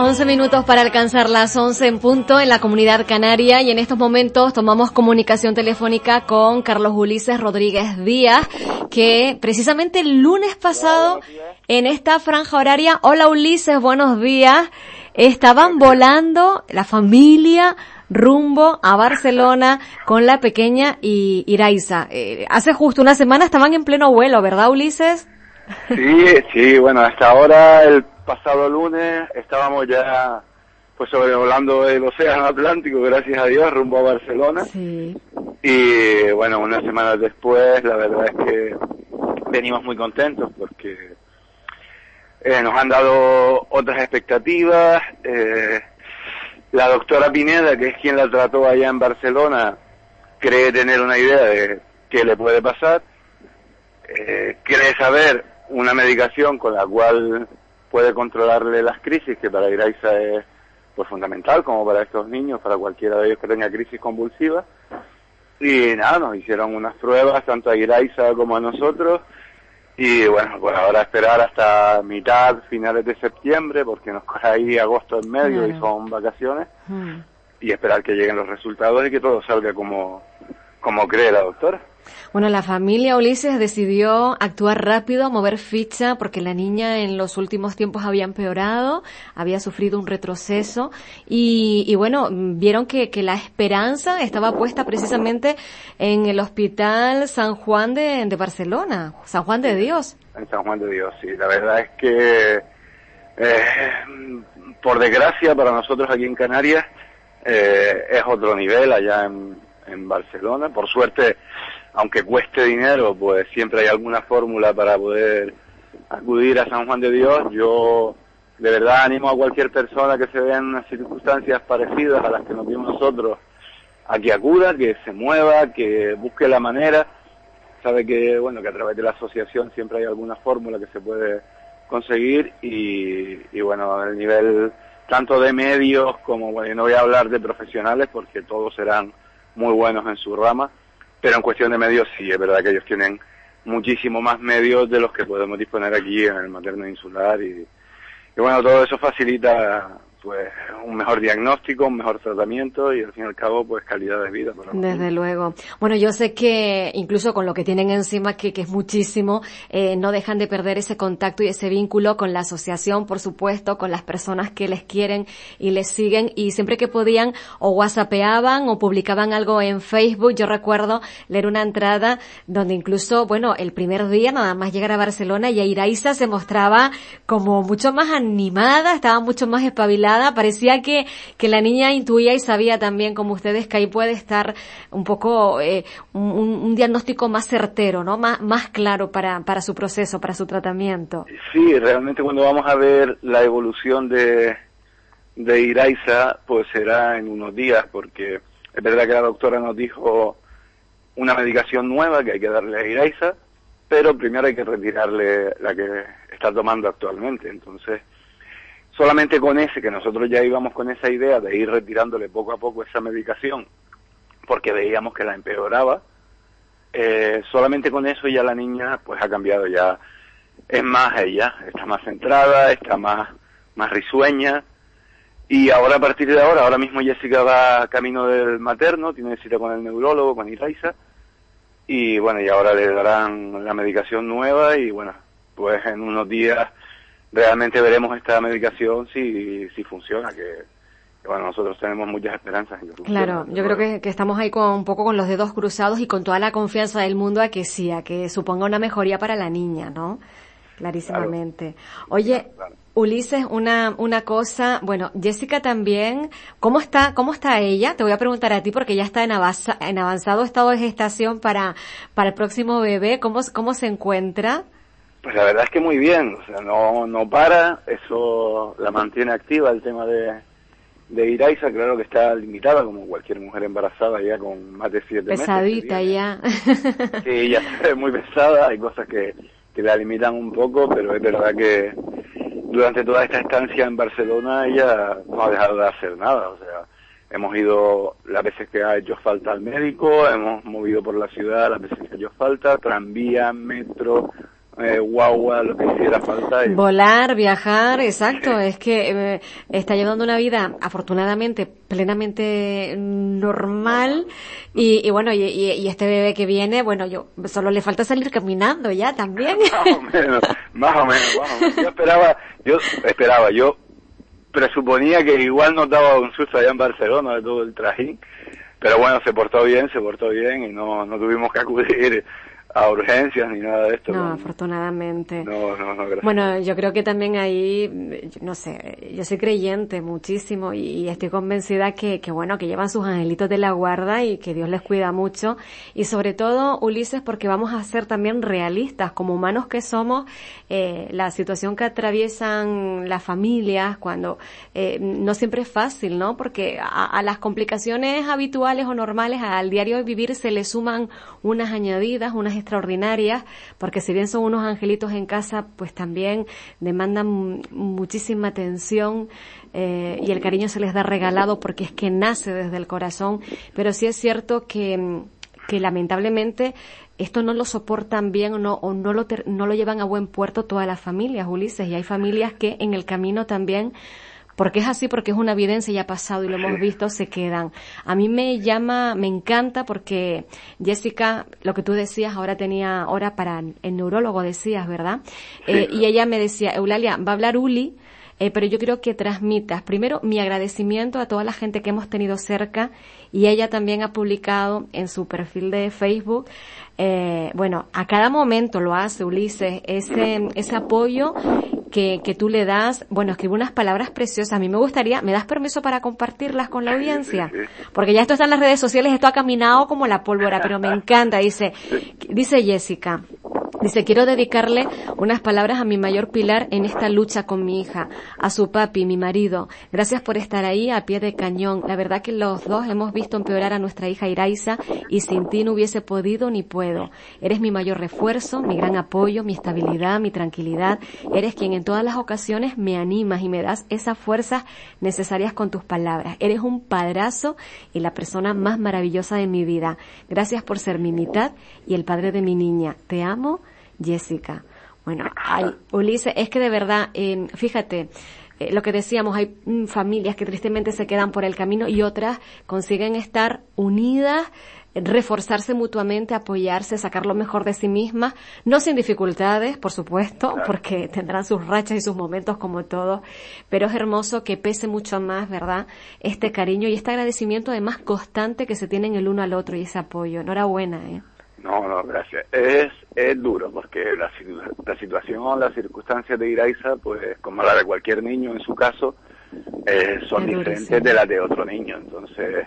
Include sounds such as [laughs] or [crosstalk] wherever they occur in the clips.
11 minutos para alcanzar las 11 en punto en la comunidad canaria y en estos momentos tomamos comunicación telefónica con Carlos Ulises Rodríguez Díaz, que precisamente el lunes pasado en esta franja horaria, hola Ulises, buenos días, estaban volando la familia rumbo a Barcelona con la pequeña Iraiza. Eh, hace justo una semana estaban en pleno vuelo, ¿verdad Ulises? Sí, sí, bueno, hasta ahora el pasado lunes estábamos ya pues sobrevolando el océano Atlántico, gracias a Dios, rumbo a Barcelona. Y bueno, unas semanas después, la verdad es que venimos muy contentos porque eh, nos han dado otras expectativas. Eh, la doctora Pineda, que es quien la trató allá en Barcelona, cree tener una idea de qué le puede pasar. Eh, cree saber una medicación con la cual puede controlarle las crisis, que para Iraiza es pues fundamental, como para estos niños, para cualquiera de ellos que tenga crisis convulsiva. Y nada, nos hicieron unas pruebas, tanto a Iraiza como a nosotros, y bueno, pues ahora esperar hasta mitad, finales de septiembre, porque nos coge ahí agosto en medio y son vacaciones, mm. y esperar que lleguen los resultados y que todo salga como, como cree la doctora. Bueno, la familia Ulises decidió actuar rápido, mover ficha, porque la niña en los últimos tiempos había empeorado, había sufrido un retroceso y, bueno, vieron que, la esperanza estaba puesta precisamente en el Hospital San Juan de, Barcelona, San Juan de Dios. En San Juan de Dios, sí. La verdad es que, eh, por desgracia para nosotros aquí en Canarias, eh, es otro nivel allá en Barcelona. Por suerte, aunque cueste dinero, pues siempre hay alguna fórmula para poder acudir a San Juan de Dios. Yo de verdad animo a cualquier persona que se vea en unas circunstancias parecidas a las que nos vimos nosotros a que acuda, que se mueva, que busque la manera. Sabe que, bueno, que a través de la asociación siempre hay alguna fórmula que se puede conseguir y, bueno, el nivel tanto de medios como, bueno, no voy a hablar de profesionales porque todos serán muy buenos en su rama, pero en cuestión de medios sí, es verdad que ellos tienen muchísimo más medios de los que podemos disponer aquí en el materno insular y, y bueno, todo eso facilita pues un mejor diagnóstico, un mejor tratamiento y al fin y al cabo pues calidad de vida. Desde luego. Bueno, yo sé que incluso con lo que tienen encima, que, que es muchísimo, eh, no dejan de perder ese contacto y ese vínculo con la asociación, por supuesto, con las personas que les quieren y les siguen y siempre que podían o whatsappeaban o publicaban algo en Facebook. Yo recuerdo leer una entrada donde incluso, bueno, el primer día nada más llegar a Barcelona y Iraisa se mostraba como mucho más animada, estaba mucho más espabilada parecía que, que la niña intuía y sabía también, como ustedes, que ahí puede estar un poco eh, un, diagnóstico más certero, ¿no? Más, más claro para, para su proceso, para su tratamiento. Sí, realmente cuando vamos a ver la evolución de, de Iraiza, pues será en unos días, porque es verdad que la doctora nos dijo una medicación nueva que hay que darle a Iraiza, pero primero hay que retirarle la que está tomando actualmente. Entonces, solamente con ese, que nosotros ya íbamos con esa idea de ir retirándole poco a poco esa medicación, porque veíamos que la empeoraba, eh, solamente con eso ya la niña pues ha cambiado, ya. Es más ella, está más centrada, está más, más risueña, y ahora a partir de ahora, ahora mismo Jessica va camino del materno, tiene cita con el neurólogo, con Iraiza, y bueno, y ahora le darán la medicación nueva y bueno, pues en unos días realmente veremos esta medicación si, si funciona, que, bueno, nosotros tenemos muchas esperanzas. En que claro, yo creo que, que, estamos ahí con un poco con los dedos cruzados y con toda la confianza del mundo a que sí, a que suponga una mejoría para la niña, ¿no? Clarísimamente. Oye, Ulises, una, una cosa, bueno, Jessica también, ¿cómo está, cómo está ella? Te voy a preguntar a ti porque ya está en, en avanzado estado de gestación para, para el próximo bebé, ¿cómo, cómo se encuentra? Pues la verdad es que muy bien, o sea, no, no para, eso la mantiene activa el tema de, de Iraiza, claro que está limitada como cualquier mujer embarazada ya con más de siete Pesadita meses. Pesadita ya. [laughs] Sí, ya es muy pesada, hay cosas que, que la limitan un poco, pero es verdad que durante toda esta estancia en Barcelona ella no ha dejado de hacer nada, o sea, hemos ido las veces que ha hecho falta al médico, hemos movido por la ciudad las veces que ha hecho falta, tranvía, metro, eh, guagua, lo que hiciera falta. Volar, viajar, exacto. Es que eh, está llevando una vida, afortunadamente, plenamente normal. Y, y bueno, y, y, este bebé que viene, bueno, yo solo le falta salir caminando ya también. [laughs] más o menos, más o menos. Yo esperaba, yo esperaba, yo presuponía que igual nos daba un susto allá en Barcelona de todo el trajín. Pero bueno, se portó bien, se portó bien y no, no tuvimos que acudir a urgencias ni nada de esto. No, afortunadamente. No, no, no, gracias. Bueno, yo creo que también ahí, no sé, yo soy creyente muchísimo y, estoy convencida que, que, bueno, que llevan sus angelitos de la guarda y que Dios les cuida mucho. Y sobre todo, Ulises, porque vamos a ser también realistas, como humanos que somos, eh, la situación que atraviesan las familias cuando eh, no siempre es fácil, ¿no? Porque a, a las complicaciones habituales o normales al diario vivir se le suman unas añadidas, unas extraordinarias, porque si bien son unos angelitos en casa, pues también demandan muchísima atención eh, y el cariño se les da regalado porque es que nace desde el corazón, pero sí es cierto que, que lamentablemente esto no lo soportan bien o no, o no lo, no lo llevan a buen puerto todas las familias, Ulises, y hay familias que en el camino también porque es así, porque es una evidencia ya pasado y lo hemos visto, se quedan. A mí me llama, me encanta porque Jessica, lo que tú decías, ahora tenía hora para el neurólogo, decías, ¿verdad? Eh, y ella me decía, Eulalia, va a hablar Uli, eh, pero yo quiero que transmitas primero mi agradecimiento a toda la gente que hemos tenido cerca y ella también ha publicado en su perfil de Facebook eh, bueno, a cada momento lo hace Ulises, ese, ese apoyo que, que tú le das, bueno, escribe unas palabras preciosas. A mí me gustaría, ¿me das permiso para compartirlas con la audiencia? Porque ya esto está en las redes sociales, esto ha caminado como la pólvora, pero me [laughs] encanta. Dice, dice Jessica, Dice, quiero dedicarle unas palabras a mi mayor pilar en esta lucha con mi hija, a su papi, mi marido. Gracias por estar ahí a pie de cañón. La verdad que los dos hemos visto empeorar a nuestra hija Iraiza y sin ti no hubiese podido ni puedo. Eres mi mayor refuerzo, mi gran apoyo, mi estabilidad, mi tranquilidad. Eres quien en todas las ocasiones me animas y me das esas fuerzas necesarias con tus palabras. Eres un padrazo y la persona más maravillosa de mi vida. Gracias por ser mi mitad y el padre de mi niña. Te amo Jessica. Bueno, ay, Ulises, es que de verdad, eh, fíjate, eh, lo que decíamos, hay mm, familias que tristemente se quedan por el camino y otras consiguen estar unidas, reforzarse mutuamente, apoyarse, sacar lo mejor de sí mismas, no sin dificultades, por supuesto, porque tendrán sus rachas y sus momentos como todos, pero es hermoso que pese mucho más, ¿verdad? Este cariño y este agradecimiento además constante que se tienen el uno al otro y ese apoyo. Enhorabuena, ¿eh? No, no, gracias. Es, es duro porque la, la situación, las circunstancias de Iraiza, pues como la de cualquier niño en su caso, eh, son diferentes de las de otro niño. Entonces,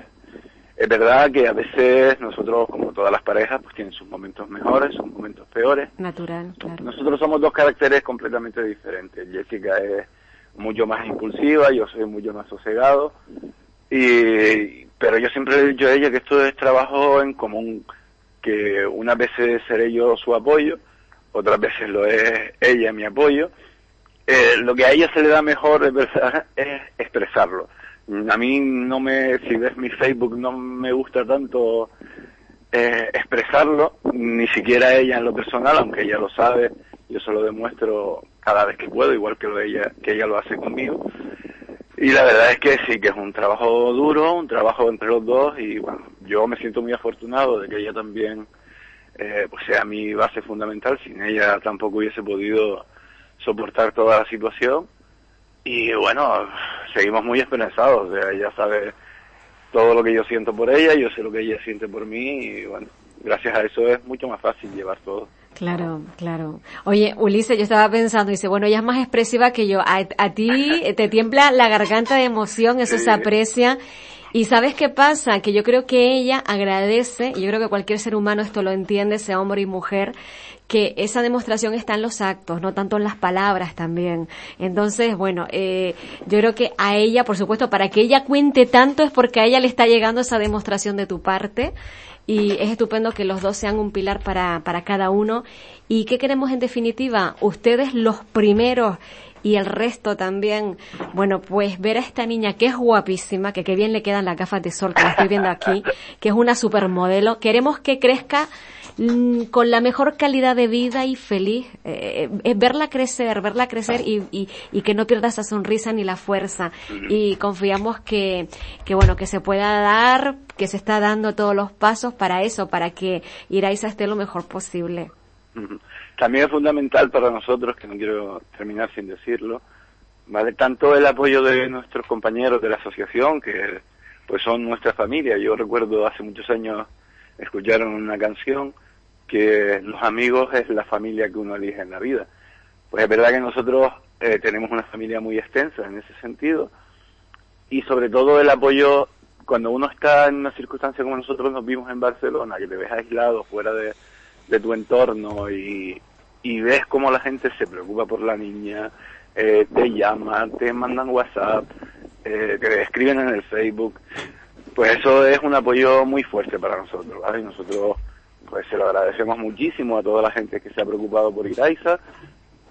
es verdad que a veces nosotros, como todas las parejas, pues tienen sus momentos mejores, sus momentos peores. Natural, claro. Nosotros somos dos caracteres completamente diferentes. Jessica es mucho más impulsiva, yo soy mucho más sosegado. Y, pero yo siempre he dicho a ella que esto es trabajo en común que unas veces seré yo su apoyo, otras veces lo es ella mi apoyo. Eh, lo que a ella se le da mejor es, expresarlo. A mí no me, si ves mi Facebook, no me gusta tanto eh, expresarlo, ni siquiera ella en lo personal, aunque ella lo sabe, yo se lo demuestro cada vez que puedo, igual que, lo ella, que ella lo hace conmigo. Y la verdad es que sí, que es un trabajo duro, un trabajo entre los dos y bueno, yo me siento muy afortunado de que ella también eh, pues sea mi base fundamental. Sin ella tampoco hubiese podido soportar toda la situación. Y bueno, seguimos muy esperanzados. O sea, ella sabe todo lo que yo siento por ella, yo sé lo que ella siente por mí y bueno, gracias a eso es mucho más fácil llevar todo. Claro, claro. Oye, Ulises, yo estaba pensando, dice, bueno, ella es más expresiva que yo. A, ti te tiembla la garganta de emoción, eso se aprecia. Y sabes qué pasa? Que yo creo que ella agradece, y yo creo que cualquier ser humano esto lo entiende, sea hombre y mujer, que esa demostración está en los actos, no tanto en las palabras también. Entonces, bueno, eh, yo creo que a ella, por supuesto, para que ella cuente tanto es porque a ella le está llegando esa demostración de tu parte y es estupendo que los dos sean un pilar para, para cada uno. ¿Y qué queremos en definitiva? Ustedes los primeros y el resto también, bueno, pues ver a esta niña que es guapísima, que qué bien le quedan las gafas de sol que la estoy viendo aquí, que es una supermodelo. Queremos que crezca mm, con la mejor calidad de vida y feliz, eh, eh, verla crecer, verla crecer y, y, y, que no pierda esa sonrisa ni la fuerza. Y confiamos que, que bueno, que se pueda dar, que se está dando todos los pasos para eso, para que Iraisa esté lo mejor posible. [laughs] También es fundamental para nosotros, que no quiero terminar sin decirlo, ¿vale? Tanto el apoyo de nuestros compañeros de la asociación, que pues son nuestra familia. Yo recuerdo hace muchos años escucharon una canción que los amigos es la familia que uno elige en la vida. Pues es verdad que nosotros eh, tenemos una familia muy extensa en ese sentido y sobre todo el apoyo cuando uno está en una circunstancia como nosotros nos vimos en Barcelona, que te ves aislado fuera de, de tu entorno y, y ves cómo la gente se preocupa por la niña, eh, te llaman, te mandan WhatsApp, eh, te escriben en el Facebook, pues eso es un apoyo muy fuerte para nosotros. Y nosotros pues se lo agradecemos muchísimo a toda la gente que se ha preocupado por Iraiza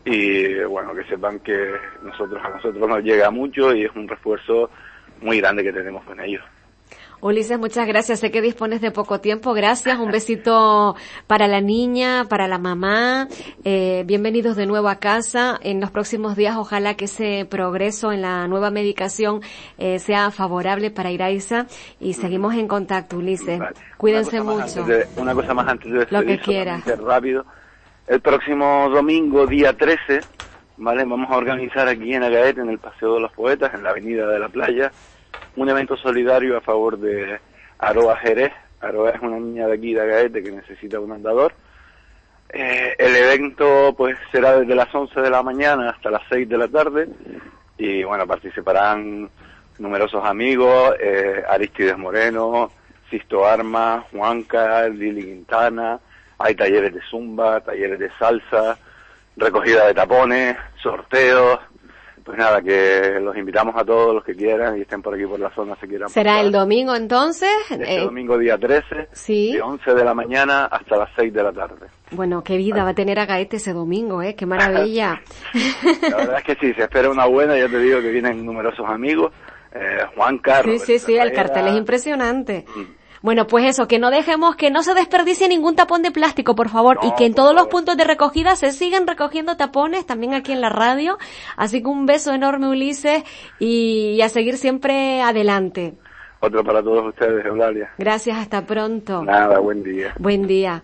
y bueno, que sepan que nosotros a nosotros nos llega mucho y es un refuerzo muy grande que tenemos con ellos. Ulises, muchas gracias. Sé que dispones de poco tiempo. Gracias. Un besito para la niña, para la mamá. Eh, bienvenidos de nuevo a casa. En los próximos días, ojalá que ese progreso en la nueva medicación eh, sea favorable para Iraiza. Y seguimos en contacto, Ulises. Cuídense mucho. una cosa más antes de Lo que quieras. rápido. El próximo domingo, día 13, ¿vale? Vamos a organizar aquí en Agaete, en el Paseo de los Poetas, en la Avenida de la Playa, un evento solidario a favor de Aroa Jerez. Aroa es una niña de aquí de Agaete que necesita un andador. Eh, el evento pues será desde las 11 de la mañana hasta las 6 de la tarde y bueno, participarán numerosos amigos, eh, Aristides Moreno, Sisto Arma, Juanca, Lili Quintana, hay talleres de zumba, talleres de salsa, recogida de tapones, sorteos, pues nada, que los invitamos a todos los que quieran y estén por aquí por la zona se quieran. ¿Será el domingo entonces? Este eh, domingo día 13, ¿sí? de 11 de la mañana hasta las 6 de la tarde. Bueno, qué vida va a tener a Gaete ese domingo, ¿eh? Qué maravilla. [laughs] la verdad es que sí, se espera una buena, ya te digo que vienen numerosos amigos. Eh, Juan Carlos. Sí, sí, sí, el cartel es impresionante. Mm. Bueno, pues eso, que no dejemos que no se desperdicie ningún tapón de plástico, por favor, y que en todos los puntos de recogida se sigan recogiendo tapones, también aquí en la radio. Así que un beso enorme, Ulises, y a seguir siempre adelante. Otro para todos ustedes, Eulalia. Gracias, hasta pronto. Nada, buen día. Buen día.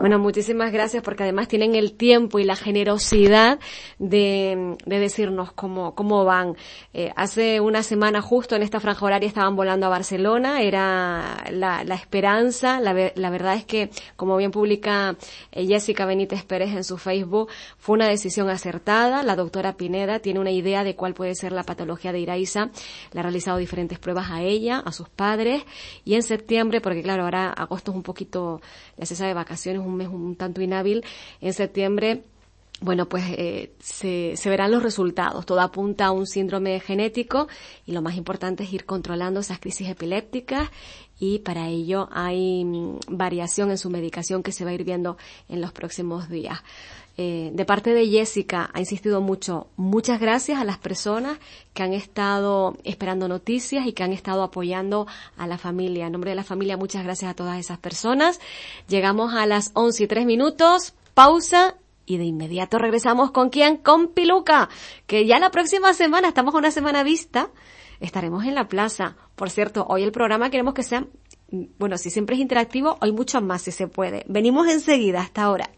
Bueno, muchísimas gracias porque además tienen el tiempo y la generosidad de, de decirnos cómo, cómo van. Eh, hace una semana justo en esta franja horaria estaban volando a Barcelona, era la, la esperanza. La, la, verdad es que, como bien publica eh, Jessica Benítez Pérez en su Facebook, fue una decisión acertada. La doctora Pineda tiene una idea de cuál puede ser la patología de Iraiza. Le ha realizado diferentes pruebas a ella, a sus padres y en septiembre, porque claro, ahora agosto es un poquito, la cesa de vacaciones, un mes un tanto inhábil, en septiembre bueno, pues eh, se, se, verán los resultados. Todo apunta a un síndrome genético y lo más importante es ir controlando esas crisis epilépticas y para ello hay mm, variación en su medicación que se va a ir viendo en los próximos días. Eh, de parte de Jessica ha insistido mucho. Muchas gracias a las personas que han estado esperando noticias y que han estado apoyando a la familia. En nombre de la familia, muchas gracias a todas esas personas. Llegamos a las 11 y 3 minutos. Pausa y de inmediato regresamos con quién? Con Piluca, que ya la próxima semana, estamos a una semana vista, estaremos en la plaza. Por cierto, hoy el programa queremos que sea, bueno, si siempre es interactivo, hoy mucho más si se puede. Venimos enseguida, hasta ahora.